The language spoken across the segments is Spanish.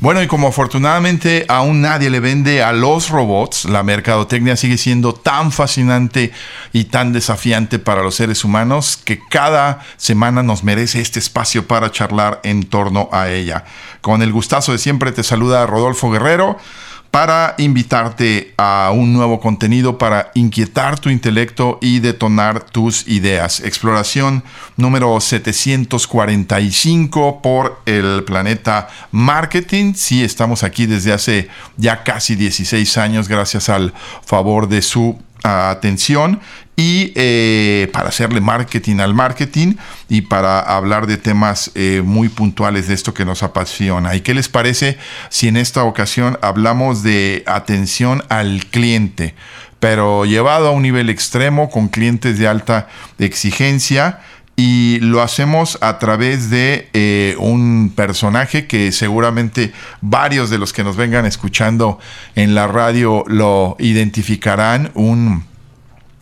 Bueno, y como afortunadamente aún nadie le vende a los robots, la mercadotecnia sigue siendo tan fascinante y tan desafiante para los seres humanos que cada semana nos merece este espacio para charlar en torno a ella. Con el gustazo de siempre te saluda Rodolfo Guerrero para invitarte a un nuevo contenido para inquietar tu intelecto y detonar tus ideas. Exploración número 745 por el planeta Marketing. Sí, estamos aquí desde hace ya casi 16 años gracias al favor de su atención y eh, para hacerle marketing al marketing y para hablar de temas eh, muy puntuales de esto que nos apasiona. ¿Y qué les parece si en esta ocasión hablamos de atención al cliente, pero llevado a un nivel extremo con clientes de alta exigencia? Y lo hacemos a través de eh, un personaje que seguramente varios de los que nos vengan escuchando en la radio lo identificarán, un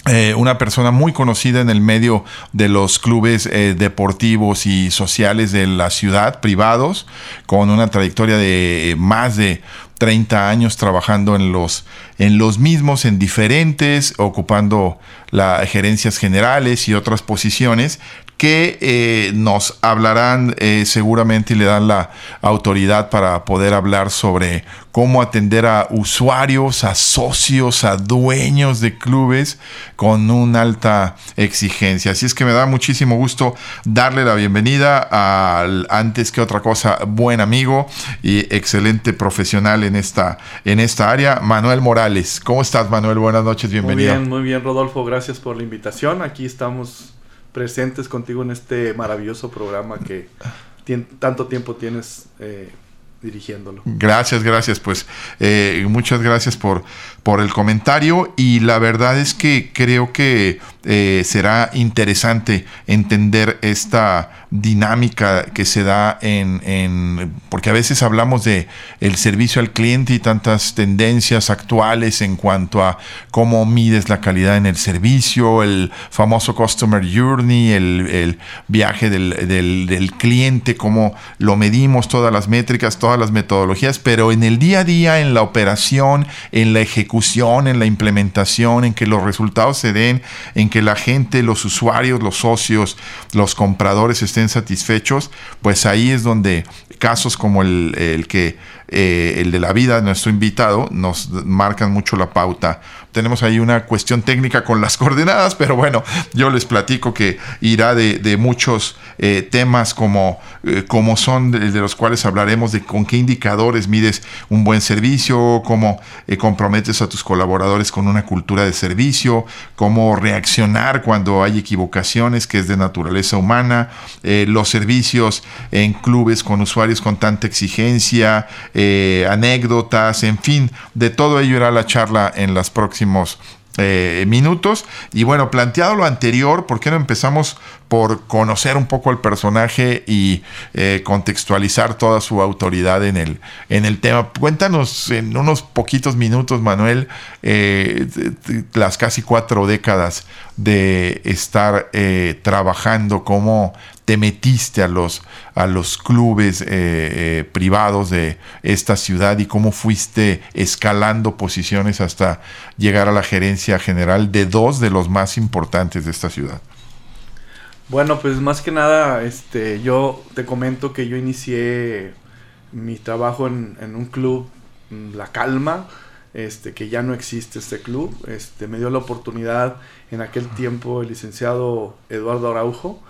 eh, una persona muy conocida en el medio de los clubes eh, deportivos y sociales de la ciudad, privados, con una trayectoria de más de 30 años trabajando en los, en los mismos, en diferentes, ocupando las gerencias generales y otras posiciones que eh, nos hablarán eh, seguramente y le dan la autoridad para poder hablar sobre cómo atender a usuarios, a socios, a dueños de clubes con una alta exigencia. Así es que me da muchísimo gusto darle la bienvenida al antes que otra cosa buen amigo y excelente profesional en esta, en esta área, Manuel Morales. ¿Cómo estás, Manuel? Buenas noches, bienvenido. Muy bien, muy bien, Rodolfo. Gracias por la invitación. Aquí estamos presentes contigo en este maravilloso programa que tanto tiempo tienes eh, dirigiéndolo. Gracias, gracias. Pues eh, muchas gracias por, por el comentario y la verdad es que creo que eh, será interesante entender esta dinámica que se da en, porque a veces hablamos de el servicio al cliente y tantas tendencias actuales en cuanto a cómo mides la calidad en el servicio, el famoso customer journey, el, viaje del, del cliente, cómo lo medimos, todas las métricas, todas las metodologías, pero en el día a día, en la operación, en la ejecución, en la implementación, en que los resultados se den, en que la gente, los usuarios, los socios, los compradores estén satisfechos, pues ahí es donde casos como el, que eh, el de la vida, nuestro invitado, nos marcan mucho la pauta. Tenemos ahí una cuestión técnica con las coordenadas, pero bueno, yo les platico que irá de, muchos eh, temas como, eh, como son de, los cuales hablaremos de con qué indicadores mides un buen servicio, cómo comprometes a tus colaboradores con una cultura de servicio, cómo reaccionar cuando hay equivocaciones, que es de naturaleza humana, los servicios en clubes con usuarios con tanta exigencia, eh, anécdotas, en fin, de todo ello era la charla en los eh, minutos. Y bueno, planteado lo anterior, ¿por qué no empezamos por conocer un poco al personaje y eh, contextualizar toda su autoridad en el, en el tema. Cuéntanos en unos poquitos minutos, Manuel, eh, las casi cuatro décadas de estar eh, trabajando, cómo te metiste a los, a los clubes privados de esta ciudad y cómo fuiste escalando posiciones hasta llegar a la gerencia general de dos de los más importantes de esta ciudad. Bueno, pues más que nada, este, yo te comento que yo inicié mi trabajo en, un club, mm, La Calma, este, que ya no existe este club. Este, me dio la oportunidad en aquel tiempo el licenciado Eduardo Araujo.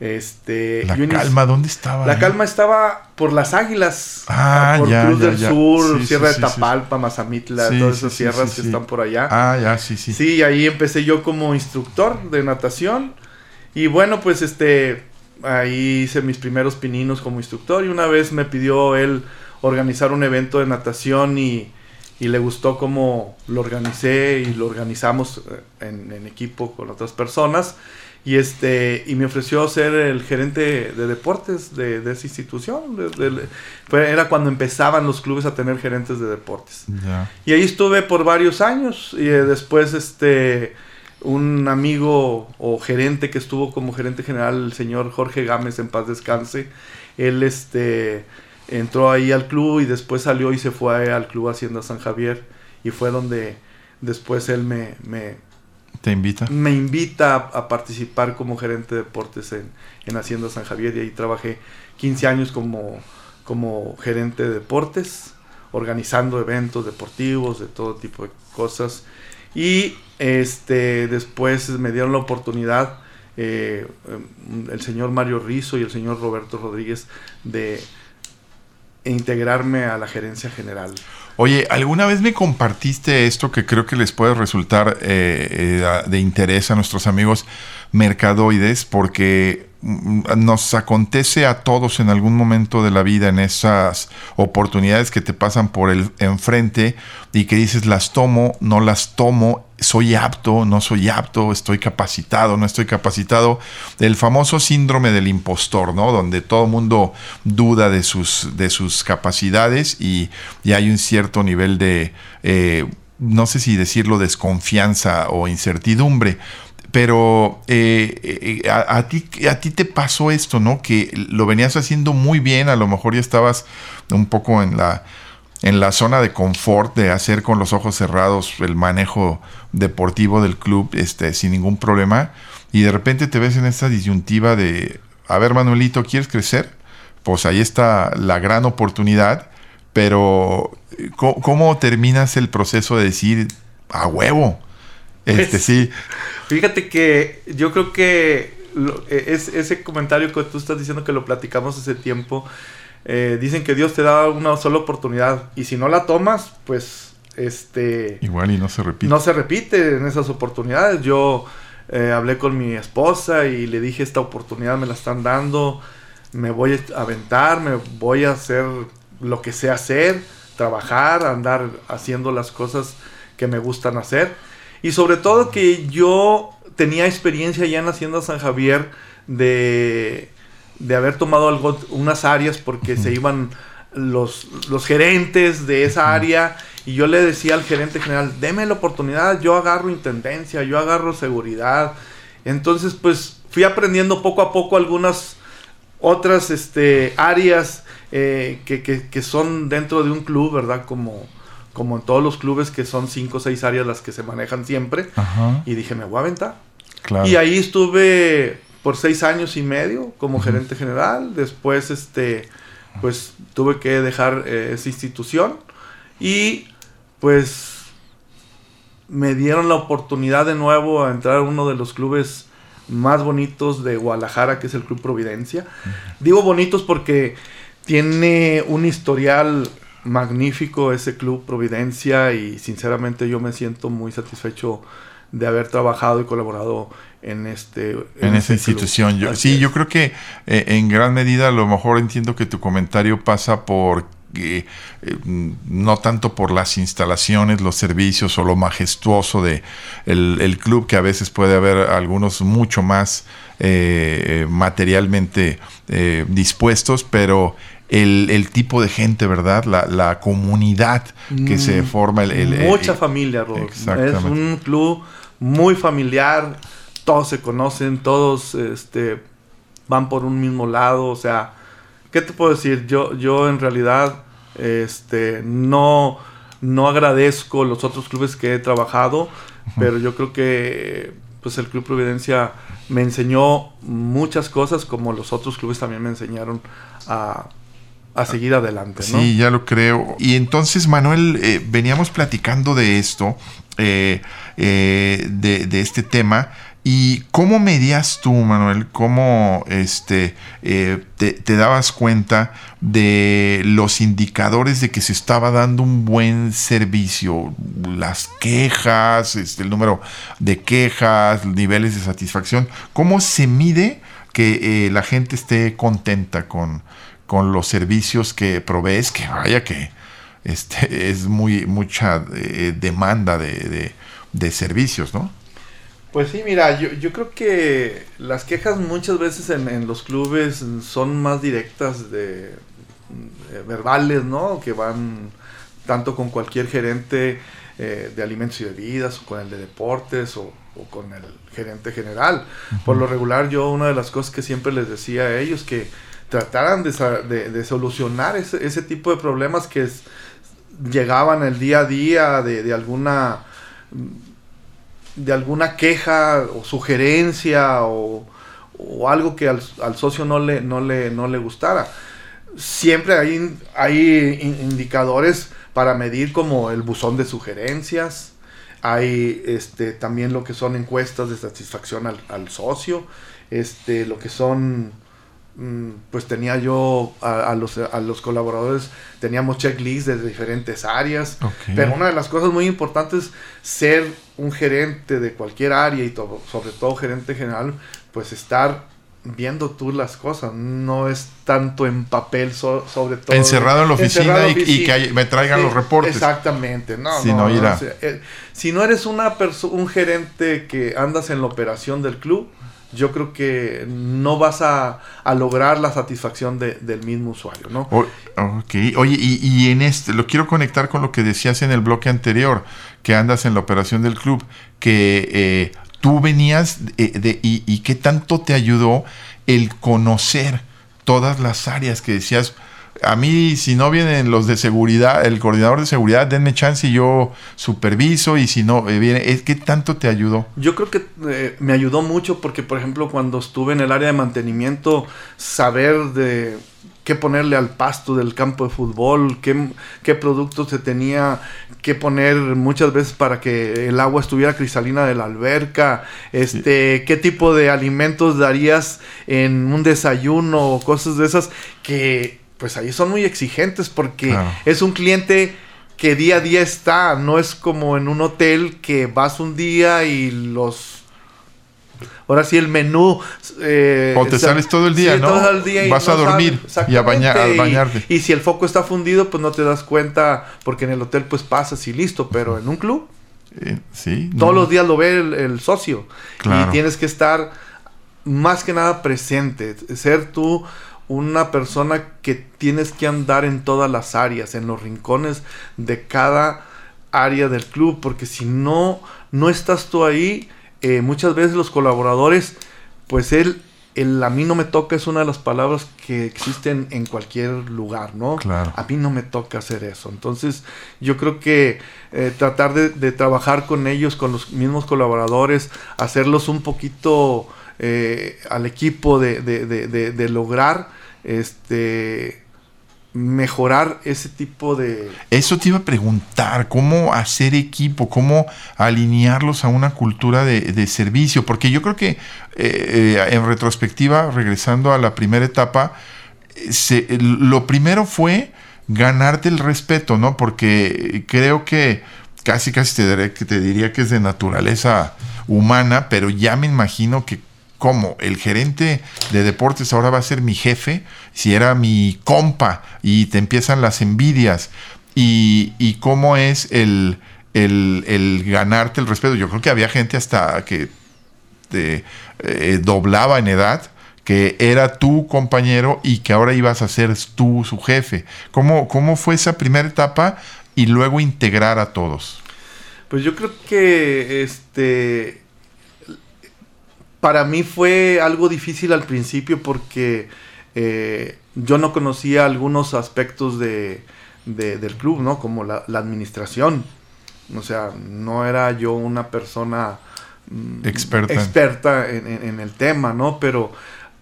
Este, la Calma, ¿dónde estaba? La Calma estaba por las Águilas, ah, por Cruz del Sur, Sierra de Tapalpa, Mazamitla, todas esas sierras que están por allá. Ah, ya, sí, sí. Sí, ahí empecé yo como instructor de natación. Y bueno, pues este, ahí hice mis primeros pininos como instructor y una vez me pidió él organizar un evento de natación y, le gustó cómo lo organicé y lo organizamos eh, en, equipo con otras personas. y este y me ofreció ser el gerente de deportes de, esa institución era cuando empezaban los clubes a tener gerentes de deportes y ahí estuve por varios años y eh, después este un amigo o gerente que estuvo como gerente general el señor Jorge Gámez en paz descanse él este entró ahí al club y después salió y se fue al club Hacienda San Javier y fue donde después él me, me ¿Te invita? Me invita a, participar como gerente de deportes en, en, Hacienda San Javier y ahí trabajé 15 años como, como gerente de deportes, organizando eventos deportivos de todo tipo de cosas. Y este, después me dieron la oportunidad eh, el señor Mario Rizo y el señor Roberto Rodríguez de integrarme a la gerencia general. Oye, ¿alguna vez me compartiste esto que creo que les puede resultar eh, eh, de interés a nuestros amigos mercadoides? Porque mm, nos acontece a todos en algún momento de la vida en esas oportunidades que te pasan por el enfrente y que dices las tomo, no las tomo soy apto, no soy apto, estoy capacitado, no estoy capacitado. El famoso síndrome del impostor, ¿no? Donde todo mundo duda de sus, de sus capacidades y, hay un cierto nivel de, eh, no sé si decirlo, desconfianza o incertidumbre. Pero eh, eh, a, ti, a ti te pasó esto, ¿no? Que lo venías haciendo muy bien, a lo mejor ya estabas un poco en la en la zona de confort de hacer con los ojos cerrados el manejo deportivo del club este, sin ningún problema y de repente te ves en esta disyuntiva de, a ver Manuelito, ¿quieres crecer? Pues ahí está la gran oportunidad, pero ¿cómo, terminas el proceso de decir, a huevo? Este pues, sí. Fíjate que yo creo que e, es, ese comentario que tú estás diciendo que lo platicamos hace tiempo, eh, dicen que Dios te da una sola oportunidad y si no la tomas, pues este... Igual y no se repite. No se repite en esas oportunidades. Yo eh, hablé con mi esposa y le dije esta oportunidad me la están dando, me voy a aventar, me voy a hacer lo que sé hacer, trabajar, andar haciendo las cosas que me gustan hacer. Y sobre todo que yo tenía experiencia ya en Hacienda San Javier de de haber tomado algo, unas áreas porque se iban los, los gerentes de esa área y yo le decía al gerente general, deme la oportunidad, yo agarro intendencia, yo agarro seguridad. Entonces, pues fui aprendiendo poco a poco algunas otras este, áreas eh, que, que, son dentro de un club, ¿verdad? Como, como en todos los clubes que son cinco o seis áreas las que se manejan siempre. Y dije, me voy a aventar. Y ahí estuve por seis años y medio como gerente general. Después, este, pues tuve que dejar eh, esa institución y pues me dieron la oportunidad de nuevo a entrar a uno de los clubes más bonitos de Guadalajara, que es el Club Providencia. Digo bonitos porque tiene un historial magnífico ese Club Providencia y sinceramente yo me siento muy satisfecho de haber trabajado y colaborado en este en, esa institución. Yo, sí yo creo que eh, en gran medida a lo mejor entiendo que tu comentario pasa por eh, no tanto por las instalaciones, los servicios o lo majestuoso de el, club, que a veces puede haber algunos mucho más eh, materialmente dispuestos, pero el, tipo de gente, ¿verdad? La, comunidad que se mm, forma. El, Mucha familia, Es un club muy familiar, todos se conocen, todos este, van por un mismo lado, o sea, ¿qué te puedo decir? Yo, yo en realidad este, no, no agradezco los otros clubes que he trabajado, pero yo creo que pues el Club Providencia me enseñó muchas cosas como los otros clubes también me enseñaron a, seguir adelante. ¿no? Sí, ya lo creo. Y entonces, Manuel, eh, veníamos platicando de esto, eh, eh, de, este tema, ¿Y cómo medías tú, Manuel? ¿Cómo este, te, dabas cuenta de los indicadores de que se estaba dando un buen servicio? Las quejas, este, el número de quejas, niveles de satisfacción. ¿Cómo se mide que la gente esté contenta con, con los servicios que provees? Que vaya que este, es muy, mucha eh, demanda de, de servicios, ¿no? Pues sí, mira, yo, yo creo que las quejas muchas veces en, en los clubes son más directas de, de verbales, ¿no? Que van tanto con cualquier gerente eh, de alimentos y bebidas, o con el de deportes, o, o con el gerente general. Por lo regular, yo una de las cosas que siempre les decía a ellos que trataran de, de- solucionar ese, ese tipo de problemas que llegaban el día a día de, de alguna de alguna queja o sugerencia o, o algo que al, al socio no le, no le, no le gustara. Siempre hay, hay in- indicadores para medir como el buzón de sugerencias, hay este, también lo que son encuestas de satisfacción al, al socio, este, lo que son, pues tenía yo a, a los, a los colaboradores, teníamos checklists de diferentes áreas, pero una de las cosas muy importantes, ser un gerente de cualquier área y todo, sobre todo gerente general, pues estar viendo tú las cosas, no es tanto en papel so- sobre todo. Encerrado en la oficina en y- que hay- me traigan los reportes. Exactamente, no, Si no, no, eh, si no eres una un gerente que andas en la operación del club, yo creo que no vas a, a lograr la satisfacción de- del mismo usuario, ¿no? O- ok, oye, y, y en este, lo quiero conectar con lo que decías en el bloque anterior, que andas en la operación del club, que eh, tú venías y, y qué tanto te ayudó el conocer todas las áreas que decías. A mí, si no vienen los de seguridad, el coordinador de seguridad, denme chance y yo superviso, y si no eh, viene, es ¿qué tanto te ayudó? Yo creo que eh, me ayudó mucho porque, por ejemplo, cuando estuve en el área de mantenimiento, saber de qué ponerle al pasto del campo de fútbol, qué, qué productos se tenía que poner muchas veces para que el agua estuviera cristalina de la alberca, este, qué tipo de alimentos darías en un desayuno o cosas de esas que pues ahí son muy exigentes porque Claro. es un cliente que día a día está, no es como en un hotel que vas un día y los... Ahora sí el menú... eh, O te sa- sales todo el día, ¿no? todo el día y Vas a dormir y a baña- a exactamente, y- bañarte. Y, si el foco está fundido, pues no te das cuenta porque en el hotel pues pasas y listo, pero en un club Eh, sí. todos no. los días lo ve el, el socio. Claro. Y tienes que estar más que nada presente. Ser tú una persona que tienes que andar en todas las áreas, en los rincones de cada área del club. Porque si no, no estás tú ahí, eh, muchas veces los colaboradores, pues él... El a mí no me toca es una de las palabras que existen en cualquier lugar, ¿no? Claro. A mí no me toca hacer eso. Entonces, yo creo que eh, tratar de, de trabajar con ellos, con los mismos colaboradores, hacerlos un poquito eh, al equipo de, de- de- de- lograr este mejorar ese tipo de Eso te iba a preguntar, cómo hacer equipo, cómo alinearlos a una cultura de, servicio, porque yo creo que eh, eh, en retrospectiva, regresando a la primera etapa, lo primero fue ganarte el respeto, ¿no? Porque creo que casi casi te, diré- que te diría que es de naturaleza humana, pero ya me imagino que como el gerente de deportes ahora va a ser mi jefe, si era mi compa y te empiezan las envidias y, y cómo es el, el, el ganarte el respeto. Yo creo que había gente hasta que te eh, doblaba en edad que era tu compañero y que ahora ibas a ser tú su jefe. ¿Cómo, cómo fue esa primera etapa y luego integrar a todos? Pues yo creo que este para mí fue algo difícil al principio porque eh, yo no conocía algunos aspectos de, de- del club, ¿no? Como la, la administración. O sea, no era yo una persona mm, Experta. experta en, en- en el tema, ¿no? Pero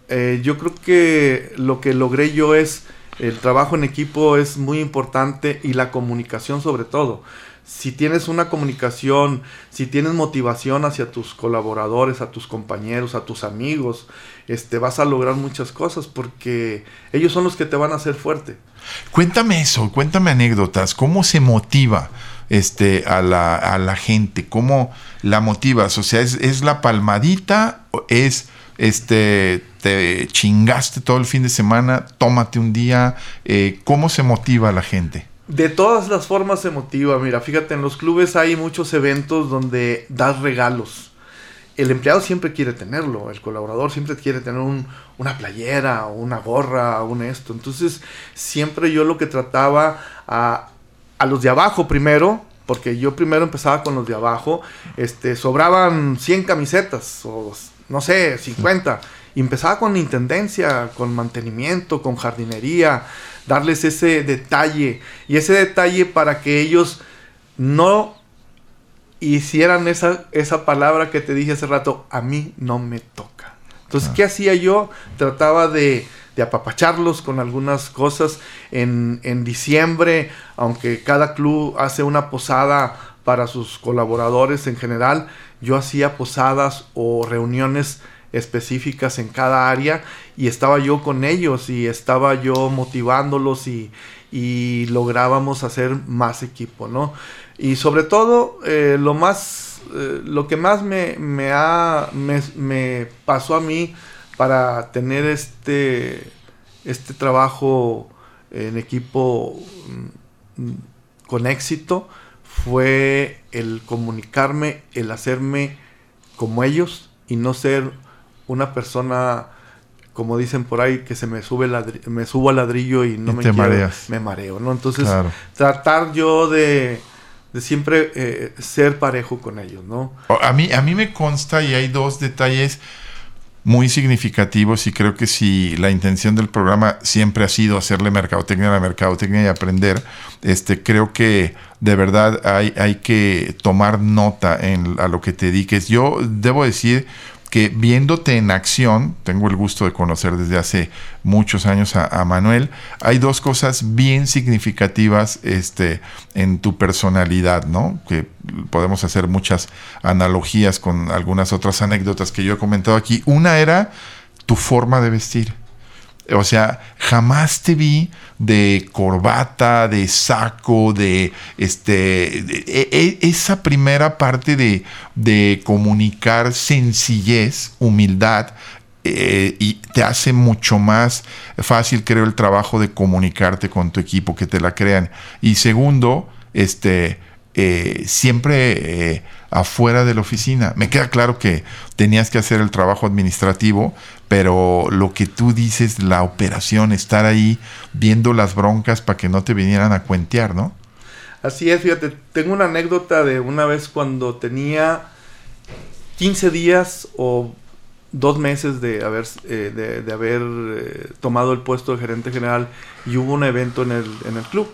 eh, yo creo que lo que logré yo es, el trabajo en equipo es muy importante y la comunicación sobre todo. Si tienes una comunicación, si tienes motivación hacia tus colaboradores, a tus compañeros, a tus amigos, este, vas a lograr muchas cosas porque ellos son los que te van a hacer fuerte. Cuéntame eso, cuéntame anécdotas, cómo se motiva este, a, la, a la gente, cómo la motivas, o sea, es, la palmadita, es este, te chingaste todo el fin de semana, tómate un día, eh, cómo se motiva a la gente. De todas las formas se motiva. Mira, fíjate, en los clubes hay muchos eventos donde das regalos. el empleado siempre quiere tenerlo, el colaborador siempre quiere tener una playera una gorra un esto. Entonces, siempre yo lo que trataba a, a los de abajo primero, porque yo primero empezaba con los de abajo, este, sobraban 100 camisetas o no sé, 50. Y empezaba con intendencia, con mantenimiento, con jardinería, darles ese detalle. Y ese detalle para que ellos no hicieran esa, esa palabra que te dije hace rato, a mí no me toca. Entonces, ¿qué hacía yo? Trataba de, de apapacharlos con algunas cosas. En, en, diciembre, aunque cada club hace una posada para sus colaboradores en general, yo hacía posadas o reuniones específicas en cada área y estaba yo con ellos y estaba yo motivándolos y, y lográbamos hacer más equipo, ¿no? Y sobre todo, eh, lo más, eh, lo que más me, me, ha, me, pasó a mí para tener este, este trabajo en equipo mm, con éxito fue el comunicarme, el hacerme como ellos y no ser una persona como dicen por ahí que se me sube me subo al ladrillo y no me quiero, me mareo, ¿no? Entonces, tratar yo de, de siempre eh, ser parejo con ellos, ¿no? A mí a mí me consta y hay dos detalles muy significativos y creo que si la intención del programa siempre ha sido hacerle mercadotecnia a la mercadotecnia y aprender, este creo que de verdad hay, hay que tomar nota en a lo que te dediques. Yo debo decir que viéndote en acción, tengo el gusto de conocer desde hace muchos años a, Manuel, hay dos cosas bien significativas este, en tu personalidad, ¿no? Que podemos hacer muchas analogías con algunas otras anécdotas que yo he comentado aquí. Una era tu forma de vestir. O sea, jamás te vi de corbata, de saco, de este. E, e, esa primera parte de, de comunicar sencillez, humildad, eh, y te hace mucho más fácil, creo, el trabajo de comunicarte con tu equipo, que te la crean. Y segundo, este eh, siempre eh, afuera de la oficina. Me queda claro que tenías que hacer el trabajo administrativo, pero lo que tú dices, la operación, estar ahí viendo las broncas para que no te vinieran a cuentear, ¿no? Así es, fíjate, tengo una anécdota de una vez cuando tenía 15 días o dos meses de haber, eh, de, haber tomado el puesto de gerente general y hubo un evento en el, en el club.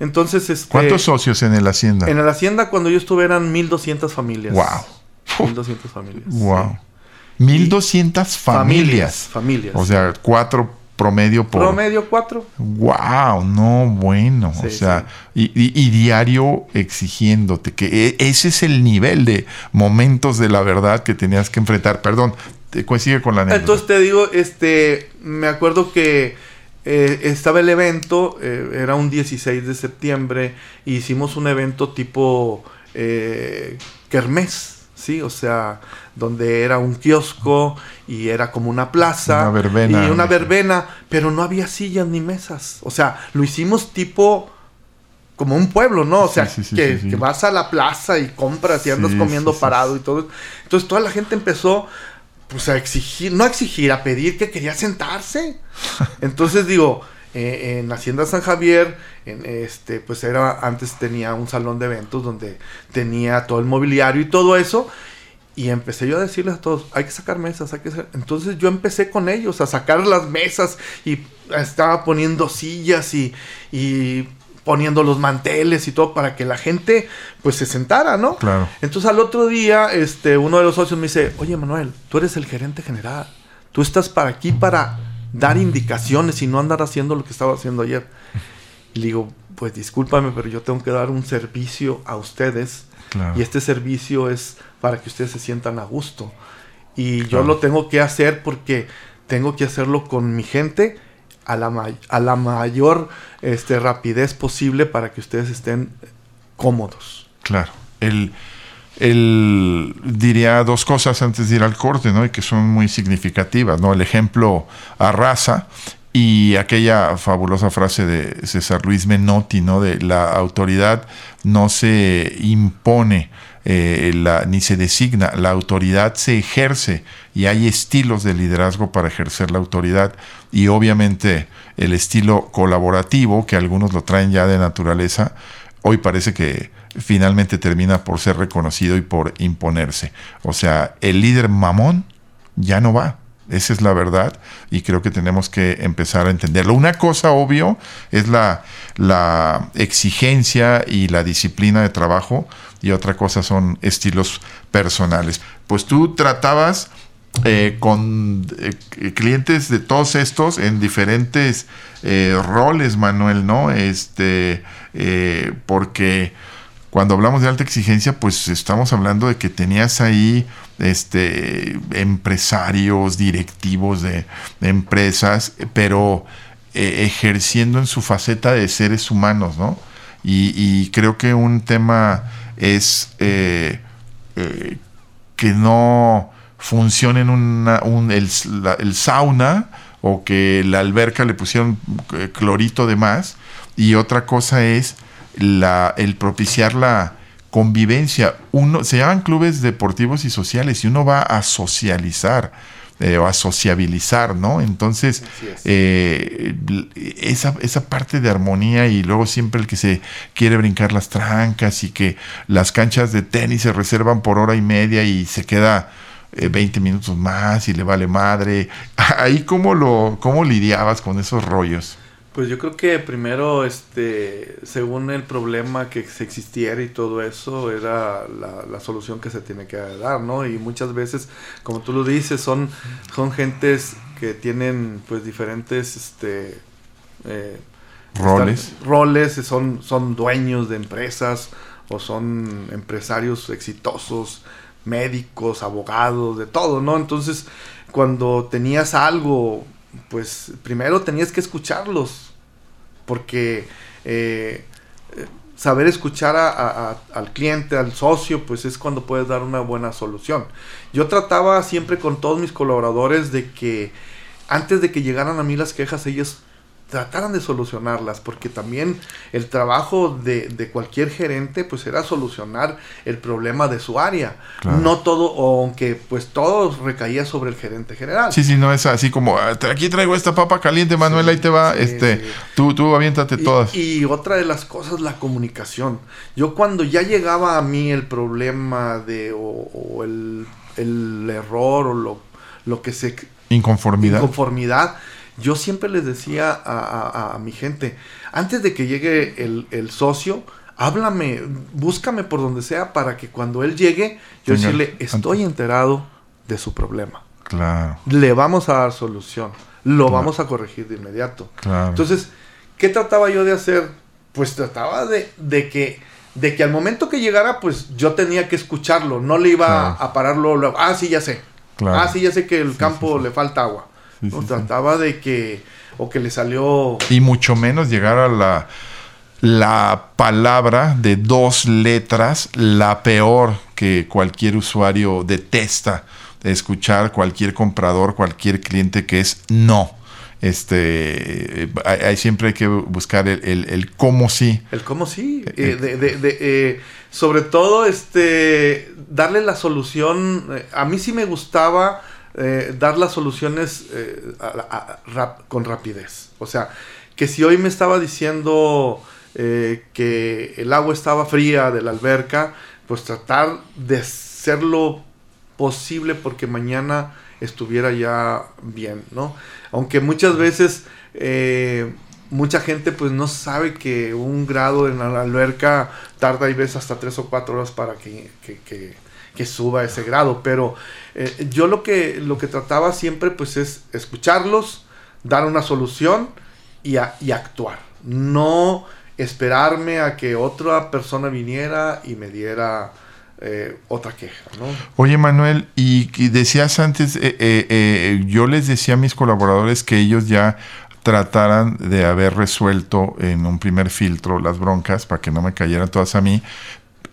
Entonces, este, ¿cuántos socios en el Hacienda? En el Hacienda cuando yo estuve eran 1200 familias. Wow. 1200 familias. Wow. 1200 familias. Familias. O sea, cuatro promedio por. Promedio cuatro. Wow, no, bueno. o sea, y, diario exigiéndote, que e, ese es el nivel de momentos de la verdad que tenías que enfrentar. Perdón, te coincide con la anécdota. Entonces te digo, este, me acuerdo que eh, estaba el evento, eh, era un 16 de septiembre, e hicimos un evento tipo eh, kermés, ¿sí? O sea, donde era un kiosco y era como una plaza. Una verbena. Y una verbena, pero no había sillas ni mesas. O sea, lo hicimos tipo como un pueblo, ¿no? O sea, que, que, vas a la plaza y compras y andas comiendo parado y todo. Entonces toda la gente empezó pues a exigir, no a exigir, a pedir que quería sentarse. Entonces digo, eh, en Hacienda San Javier, en este, pues era, antes tenía un salón de eventos donde tenía todo el mobiliario y todo eso. Y empecé yo a decirles a todos, hay que sacar mesas, hay que Entonces yo empecé con ellos a sacar las mesas y estaba poniendo sillas y poniendo los manteles y todo para que la gente pues se sentara, ¿no? Claro. Entonces al otro día, este, uno de los socios me dice, oye Manuel, tú eres el gerente general, tú estás para aquí para dar indicaciones y no andar haciendo lo que estaba haciendo ayer. Y le digo, pues discúlpame, pero yo tengo que dar un servicio a ustedes y este servicio es para que ustedes se sientan a gusto. Y yo lo tengo que hacer porque tengo que hacerlo con mi gente a la, a la mayor este, rapidez posible para que ustedes estén cómodos. Claro. El, el, diría dos cosas antes de ir al corte, ¿no? Y que son muy significativas, ¿no? El ejemplo arrasa y aquella fabulosa frase de César Luis Menotti, ¿no? De la autoridad no se impone, eh, ni se designa, la autoridad se ejerce y hay estilos de liderazgo para ejercer la autoridad y obviamente el estilo colaborativo, que algunos lo traen ya de naturaleza, hoy parece que finalmente termina por ser reconocido y por imponerse. O sea, el líder mamón ya no va. Esa es la verdad y creo que tenemos que empezar a entenderlo. Una cosa obvio es la, la exigencia y la disciplina de trabajo y otra cosa son estilos personales. Pues tú tratabas eh, con eh, clientes de todos estos en diferentes eh, roles, Manuel, ¿no? Este, porque cuando hablamos de alta exigencia, pues estamos hablando de que tenías ahí este, empresarios, directivos de, empresas, pero ejerciendo en su faceta de seres humanos, ¿no? Y, creo que un tema es que no funcione en una, un, el, el, sauna o que la alberca le pusieron eh, clorito de más. Y otra cosa es la, el propiciar la convivencia. Uno, se llaman clubes deportivos y sociales y uno va a socializar. Eh, o a sociabilizar, ¿no? Entonces, eh, esa, esa parte de armonía y luego siempre el que se quiere brincar las trancas y que las canchas de tenis se reservan por hora y media y se queda 20 eh, minutos más y le vale madre. Ahí cómo lo cómo lidiabas con esos rollos? Pues yo creo que primero, este, según el problema que existiera y todo eso, era la, solución que se tiene que dar, ¿no? Y muchas veces, como tú lo dices, son, son gentes que tienen pues diferentes, este, eh, roles. roles, son, son dueños de empresas o son empresarios exitosos médicos, abogados, de todo, ¿no? Entonces, cuando tenías algo, pues primero tenías que escucharlos, porque eh, saber escuchar al cliente, al socio, pues es cuando puedes dar una buena solución. Yo trataba siempre con todos mis colaboradores de que antes de que llegaran a mí las quejas, ellos trataran de solucionarlas, porque también el trabajo de, de, cualquier gerente pues era solucionar el problema de su área. No todo, aunque pues todo recaía sobre el gerente general. Sí, sí, no es así como, ah, aquí traigo esta papa caliente, Manuel, ahí te va, este, tú, tú aviéntate todas. Y otra de las cosas, la comunicación. Yo cuando ya llegaba a mí el problema de, o, el, el, error, o lo, lo que se... Inconformidad. Inconformidad yo siempre les decía a, mi gente, antes de que llegue el, socio, háblame, búscame por donde sea para que cuando él llegue, yo decirle, estoy enterado de su problema. Claro. Le vamos a dar solución. Lo vamos a corregir de inmediato. Claro. Entonces, ¿qué trataba yo de hacer? Pues trataba de, de, que de que al momento que llegara, pues yo tenía que escucharlo. No le iba a pararlo luego. Ah, sí, ya sé. Ah, sí, ya sé que el campo le falta agua no trataba de que, o que le salió... Y mucho menos llegar a la, la palabra de dos letras, la peor que cualquier usuario detesta escuchar, cualquier comprador, cualquier cliente, que es no. Este, hay, siempre hay que buscar el, el, cómo sí. El cómo sí. Eh, eh. de, de, eh, sobre todo, este, darle la solución. A mí sí me gustaba eh, dar las soluciones eh, con rapidez. O sea, que si hoy me estaba diciendo eh, que el agua estaba fría de la alberca, pues tratar de hacerlo posible porque mañana estuviera ya bien, ¿no? Aunque muchas veces mucha gente pues no sabe que un grado en la alberca tarda y ves hasta tres o cuatro horas para que suba ese grado, pero eh, yo lo que, lo que trataba siempre pues es escucharlos, dar una solución y, actuar. No esperarme a que otra persona viniera y me diera eh, otra queja. ¿no? Oye Manuel, y, decías antes, eh, yo les decía a mis colaboradores que ellos ya trataran de haber resuelto en un primer filtro las broncas para que no me cayeran todas a mí,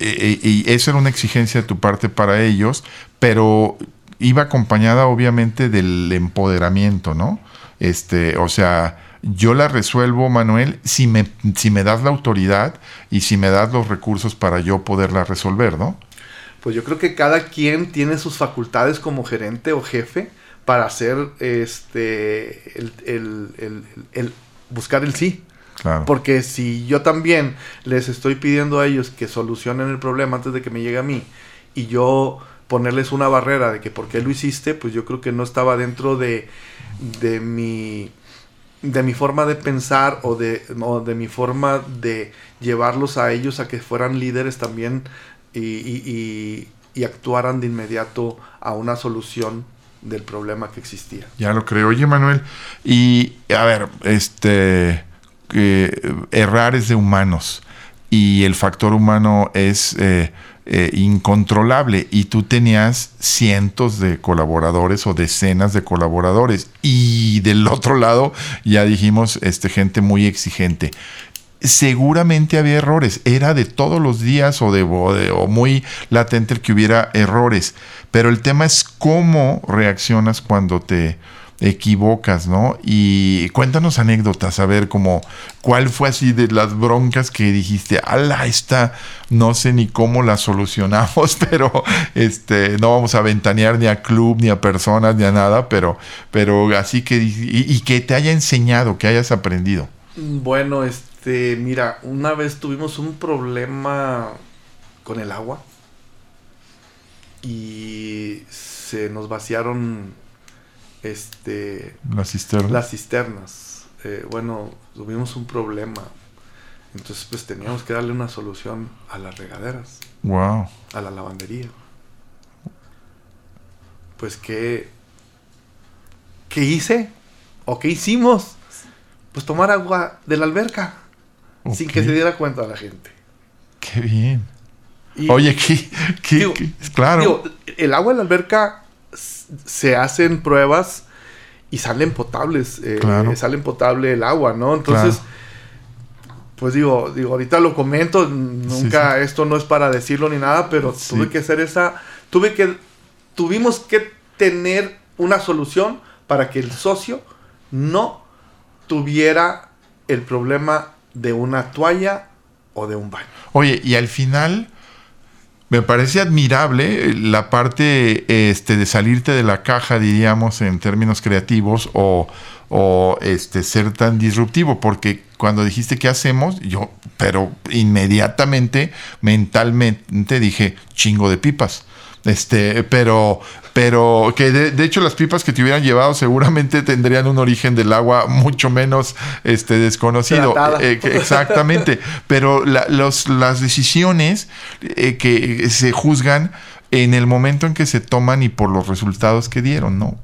y eso era una exigencia de tu parte para ellos, pero iba acompañada obviamente del empoderamiento, ¿no? Este, o sea, yo la resuelvo, Manuel, si me, si me das la autoridad y si me das los recursos para yo poderla resolver, ¿no? pues yo creo que cada quien tiene sus facultades como gerente o jefe para hacer este el, buscar el sí. Porque si yo también les estoy pidiendo a ellos que solucionen el problema antes de que me llegue a mí y yo ponerles una barrera de que por qué lo hiciste, pues yo creo que no estaba dentro de, de mi de mi forma de pensar o de, o de mi forma de llevarlos a ellos a que fueran líderes también y, actuaran de inmediato a una solución del problema que existía. Ya lo creo. Oye, Manuel, y a ver, este, errar es de humanos y el factor humano es eh, eh, incontrolable y tú tenías cientos de colaboradores o decenas de colaboradores y del otro lado ya dijimos este gente muy exigente seguramente había errores. Era de todos los días o, de, o, muy latente el que hubiera errores. Pero el tema es cómo reaccionas cuando te equivocas, ¿no? Y cuéntanos anécdotas, a ver, como cuál fue así de las broncas que dijiste, ala, esta no sé ni cómo la solucionamos, pero este, no vamos a ventanear ni a club, ni a personas, ni a nada, pero, pero así que, y, y que te haya enseñado, que hayas aprendido. Bueno, este mira, una vez tuvimos un problema con el agua y se nos vaciaron este las cisternas. Las cisternas. Eh, bueno, tuvimos un problema. Entonces, pues teníamos que darle una solución a las regaderas. Wow. A la lavandería. Pues qué ¿qué hice? ¿O qué hicimos? Pues tomar agua de la alberca sin que se diera cuenta la gente. Qué bien. Oye, ¿qué, claro. el agua en la alberca se hacen pruebas y salen potables. Eh, salen potable el agua, ¿no? Entonces, pues digo, digo, ahorita lo comento, nunca, esto no es para decirlo ni nada, pero tuve que hacer esa, tuve que, tuvimos que tener una solución para que el socio no tuviera el problema de una toalla o de un baño. Oye, y al final me parece admirable la parte este, de salirte de la caja, diríamos, en términos creativos, o, o este, ser tan disruptivo, porque cuando dijiste qué hacemos, yo, pero inmediatamente, mentalmente dije, chingo de pipas. Este, pero, pero que de, hecho las pipas que te hubieran llevado seguramente tendrían un origen del agua mucho menos este, desconocido. Eh, exactamente. pero los, las decisiones eh, que se juzgan en el momento en que se toman y por los resultados que dieron, ¿no?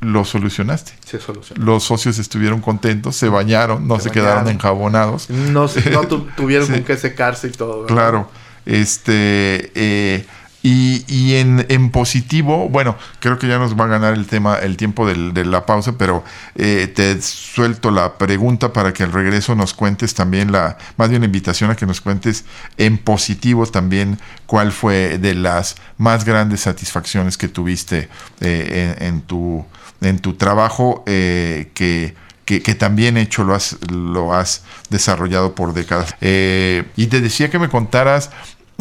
lo solucionaste. Se solucionó. Los socios estuvieron contentos, se bañaron, no se, quedaron enjabonados. No, no tuvieron con qué secarse y todo. Claro. Este, eh, y, en, positivo, bueno, creo que ya nos va a ganar el tema, el tiempo de la pausa, pero eh, te suelto la pregunta para que al regreso nos cuentes también la, más bien la invitación a que nos cuentes en positivo también cuál fue de las más grandes satisfacciones que tuviste eh, en, tu, en tu trabajo eh, que, que, también hecho lo has, lo has desarrollado por décadas. y te decía que me contaras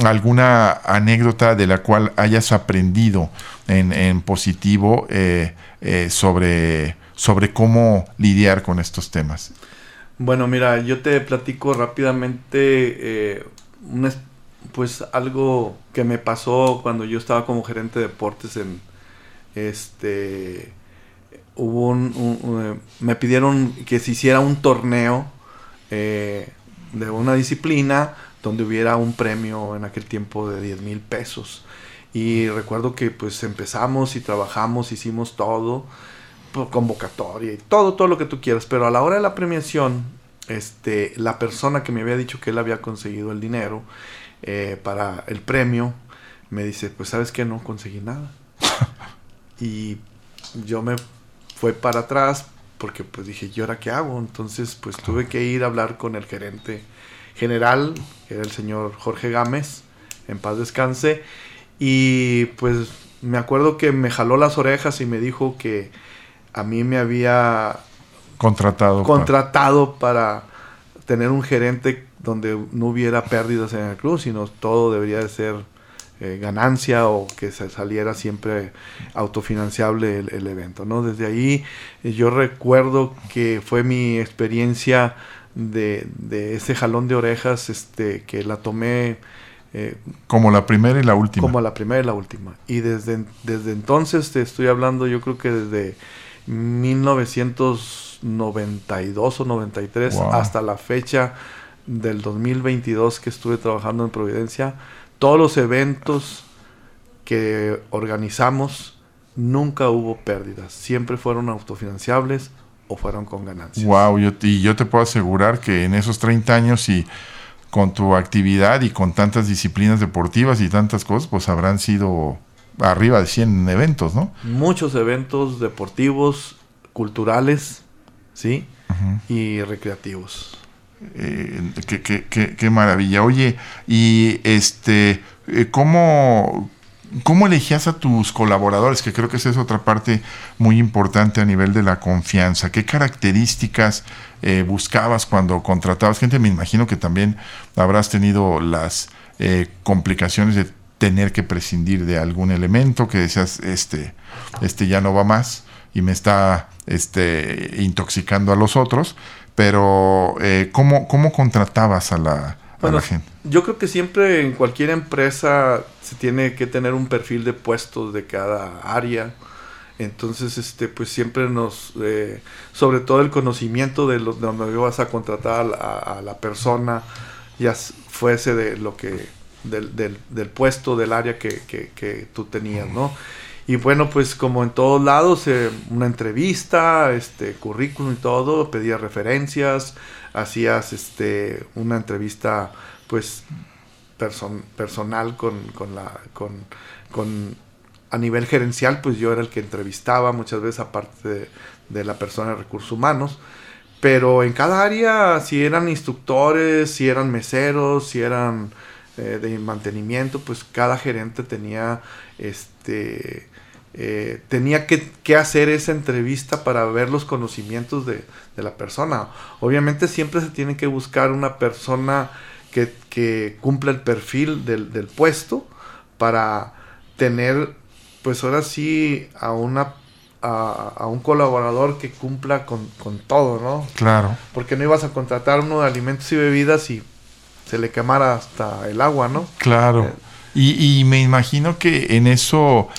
alguna anécdota de la cual hayas aprendido en, positivo eh, eh, sobre, sobre cómo lidiar con estos temas. Bueno, mira, yo te platico rápidamente eh, pues algo que me pasó cuando yo estaba como gerente de deportes en este hubo un, me pidieron que se hiciera un torneo de una disciplina donde hubiera un premio en aquel tiempo de 10 mil pesos. Y recuerdo que pues empezamos y trabajamos, hicimos todo, convocatoria y todo, todo lo que tú quieras. Pero a la hora de la premiación, este, la persona que me había dicho que él había conseguido el dinero eh, para el premio, me dice, pues sabes que no conseguí nada. y yo me fue para atrás porque pues dije, ¿y ahora qué hago? Entonces pues tuve que ir a hablar con el gerente general, que era el señor Jorge Gámez, en paz descanse, y pues me acuerdo que me jaló las orejas y me dijo que a mí me había contratado, contratado para, tener un gerente donde no hubiera pérdidas en el club, sino todo debería de ser eh, ganancia o que se saliera siempre autofinanciable el, evento, ¿no? Desde ahí yo recuerdo que fue mi experiencia de, ese jalón de orejas este, que la tomé... Eh, como la primera y la última. Como la primera y la última. Y desde, desde entonces te estoy hablando, yo creo que desde 1992 o 93 hasta la fecha del 2022 que estuve trabajando en Providencia, todos los eventos que organizamos nunca hubo pérdidas, siempre fueron autofinanciables o fueron con ganancias. Wow, yo, y yo te puedo asegurar que en esos 30 años y con tu actividad y con tantas disciplinas deportivas y tantas cosas, pues habrán sido arriba de 100 eventos, ¿no? Muchos eventos deportivos, culturales, ¿sí? Y recreativos. Eh, qué, maravilla. Oye, y este, eh, ¿cómo, ¿cómo elegías a tus colaboradores? Que creo que esa es otra parte muy importante a nivel de la confianza. ¿Qué características eh, buscabas cuando contratabas gente? Me imagino que también habrás tenido las complicaciones de tener que prescindir de algún elemento que decías, este, este ya no va más y me está este, intoxicando a los otros pero, eh, ¿cómo, ¿cómo, contratabas a la, gente? Yo creo que siempre en cualquier empresa se tiene que tener un perfil de puestos de cada área. Entonces, este, pues siempre nos, eh, sobre todo el conocimiento de, los, de donde vas a contratar a, la persona, ya fuese de lo que, del, del, del puesto, del área que, que, que tú tenías, ¿no? Y bueno, pues como en todos lados, eh, una entrevista, este currículum y todo, pedías referencias, hacías este una entrevista pues personal con, con la con, a nivel gerencial, pues yo era el que entrevistaba muchas veces aparte de, la persona de recursos humanos. Pero en cada área, si eran instructores, si eran meseros, si eran eh, de mantenimiento, pues cada gerente tenía este eh, tenía que, hacer esa entrevista para ver los conocimientos de, la persona. Obviamente siempre se tiene que buscar una persona que, cumpla el perfil del, puesto para tener, pues ahora sí, a una a, un colaborador que cumpla con, todo, ¿no? Claro. Porque no ibas a contratar uno de alimentos y bebidas y se le quemara hasta el agua, ¿no? Claro. Eh, y, y me imagino que en eso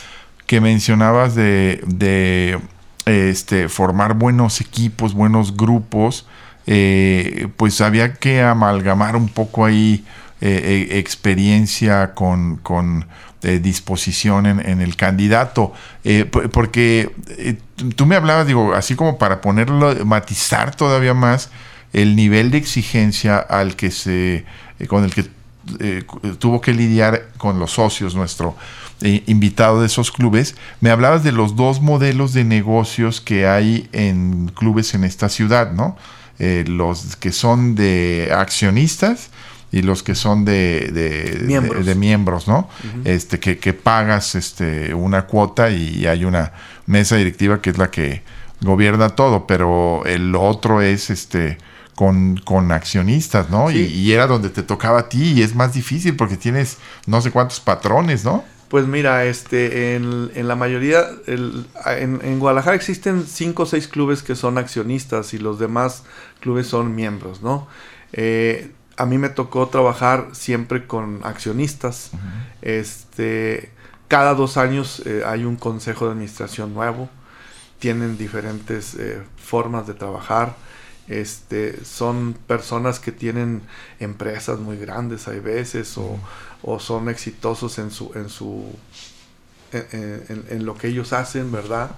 que mencionabas de, de este, formar buenos equipos, buenos grupos, eh, pues había que amalgamar un poco ahí eh, eh, experiencia con, con disposición en, el candidato. porque tú me hablabas, digo, así como para ponerlo, matizar todavía más el nivel de exigencia al que se, con el que tuvo que lidiar con los socios nuestro eh, invitado de esos clubes, me hablabas de los dos modelos de negocios que hay en clubes en esta ciudad, ¿no? Eh, los que son de accionistas y los que son de, de, miembros. ¿no? este, que, que, pagas este, una cuota y hay una mesa directiva que es la que gobierna todo, pero el otro es este con, con accionistas, ¿no? Y, y, era donde te tocaba a ti y es más difícil porque tienes no sé cuántos patrones, ¿no? Pues mira, este, en, en la mayoría, el, en, en, Guadalajara existen cinco o seis clubes que son accionistas y los demás clubes son miembros, ¿no? Eh, a mí me tocó trabajar siempre con accionistas. Este, cada dos años eh, hay un consejo de administración nuevo. Tienen diferentes eh, formas de trabajar. Este, son personas que tienen empresas muy grandes hay veces o, o son exitosos en su en su en, lo que ellos hacen verdad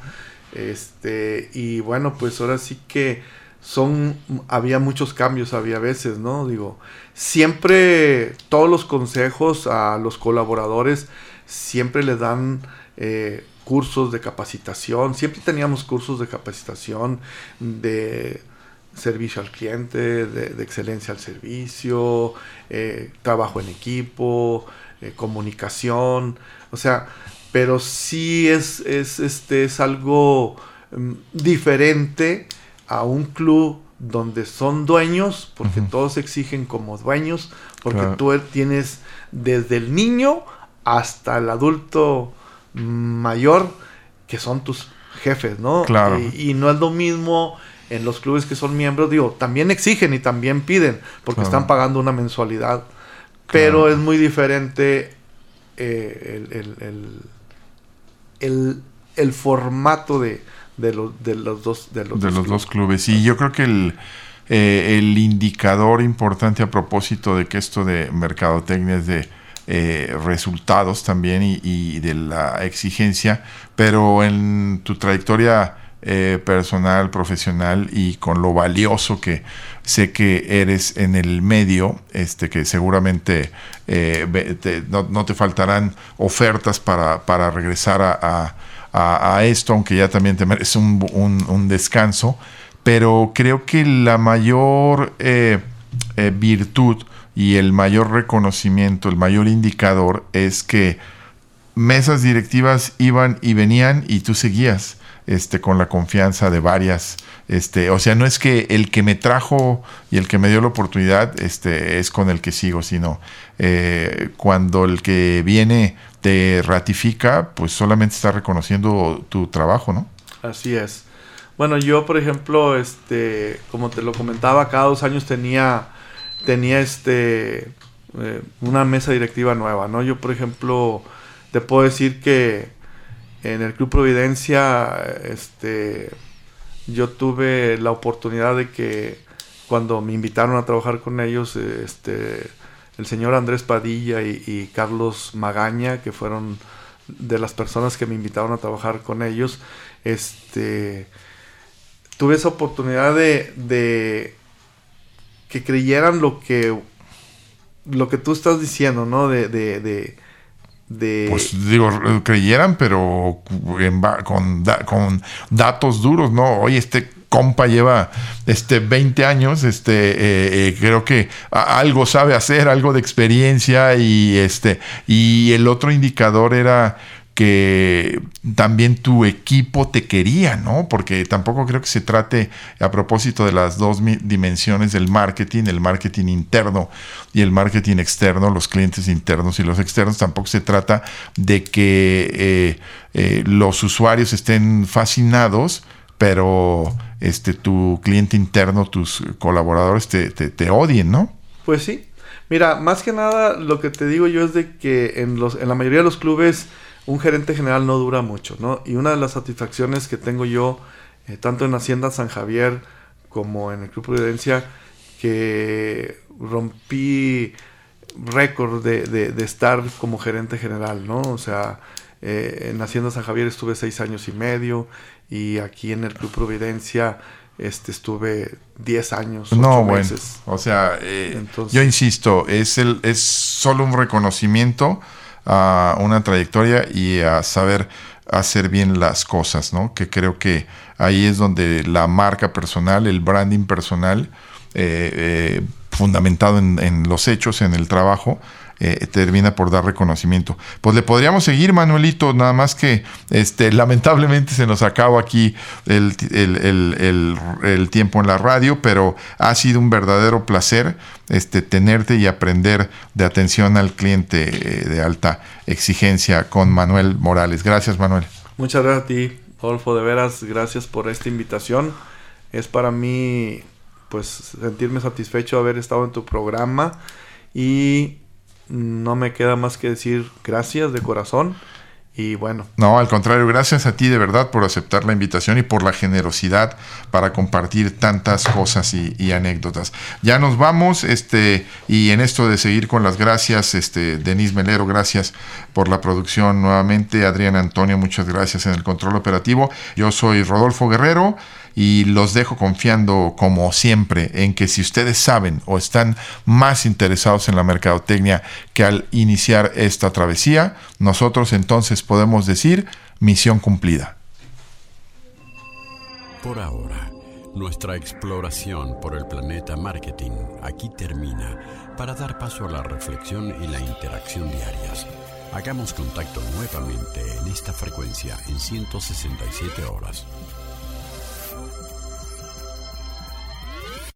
este y bueno pues ahora sí que son había muchos cambios había veces no digo siempre todos los consejos a los colaboradores siempre le dan eh, cursos de capacitación. Siempre teníamos cursos de capacitación de servicio al cliente, de, excelencia al servicio, eh, trabajo en equipo, eh, comunicación, o sea, pero sí es, es, este, es algo mm, diferente a un club donde son dueños, porque todos exigen como dueños, porque tú tienes desde el niño hasta el adulto mayor, que son tus jefes, ¿no? Claro. Y, no es lo mismo en los clubes que son miembros, digo, también exigen y también piden, porque están pagando una mensualidad. Pero es muy diferente eh, el, el, formato de, de, los, de los dos de los, dos, clubes. Y yo creo que el, eh, el indicador importante a propósito de que esto de mercadotecnia es de eh, resultados también y, de la exigencia, pero en tu trayectoria eh, personal, profesional y con lo valioso que sé que eres en el medio, este que seguramente eh, no, te faltarán ofertas para, para regresar a, a, esto, aunque ya también te mereces un, un, descanso, pero creo que la mayor virtud y el mayor reconocimiento, el mayor indicador es que mesas directivas iban y venían y tú seguías este, con la confianza de varias. Este, o sea, no es que el que me trajo y el que me dio la oportunidad este, es con el que sigo, sino eh, cuando el que viene te ratifica, pues solamente está reconociendo tu trabajo, ¿no? Así es. Bueno, yo, por ejemplo, este, como te lo comentaba, cada dos años tenía tenía este eh, una mesa directiva nueva, ¿no? Yo, por ejemplo, te puedo decir que en el Club Providencia, este, yo tuve la oportunidad de que cuando me invitaron a trabajar con ellos, este, el señor Andrés Padilla y, Carlos Magaña, que fueron de las personas que me invitaron a trabajar con ellos, este, tuve esa oportunidad de que creyeran lo que lo que tú estás diciendo, ¿no? De, de, de, Pues digo, creyeran, pero con, con datos duros, ¿no? Oye, este compa lleva este 20 años, este eh, eh, creo que algo sabe hacer, algo de experiencia y este y el otro indicador era que también tu equipo te quería, ¿no? Porque tampoco creo que se trate a propósito de las dos dimensiones del marketing, el marketing interno y el marketing externo, los clientes internos y los externos, tampoco se trata de que eh, eh, los usuarios estén fascinados, pero este, tu cliente interno, tus colaboradores te, te odien, ¿no? Pues sí. Mira, más que nada lo que te digo yo es de que en, los, en la mayoría de los clubes un gerente general no dura mucho, ¿no? Y una de las satisfacciones que tengo yo, eh, tanto en Hacienda San Javier como en el Club Prudencia, que rompí récord de, estar como gerente general, ¿no? O sea, eh, en Hacienda San Javier estuve seis años y medio y aquí en el Club Providencia este, estuve diez años. No, bueno. O sea, eh, yo insisto, es, el, es solo un reconocimiento a una trayectoria y a saber hacer bien las cosas, ¿no? Que creo que ahí es donde la marca personal, el branding personal, eh, eh, fundamentado en, en, los hechos, en el trabajo, eh, termina por dar reconocimiento. Pues le podríamos seguir, Manuelito, nada más que este, lamentablemente se nos acaba aquí el, tiempo en la radio, pero ha sido un verdadero placer este, tenerte y aprender de atención al cliente eh, de alta exigencia con Manuel Morales. Gracias, Manuel. Muchas gracias a ti, Adolfo, de veras, gracias por esta invitación. Es para mí pues sentirme satisfecho de haber estado en tu programa y no me queda más que decir gracias de corazón. Y bueno. No, al contrario, gracias a ti de verdad por aceptar la invitación y por la generosidad para compartir tantas cosas y, anécdotas. Ya nos vamos, este, y en esto de seguir con las gracias, este, Denise Melero, gracias por la producción nuevamente. Adrián Antonio, muchas gracias en el control operativo. Yo soy Rodolfo Guerrero y los dejo confiando como siempre en que si ustedes saben o están más interesados en la mercadotecnia que al iniciar esta travesía, nosotros entonces podemos decir misión cumplida. Por ahora, nuestra exploración por el planeta marketing aquí termina para dar paso a la reflexión y la interacción diarias. Hagamos contacto nuevamente en esta frecuencia en 167 horas.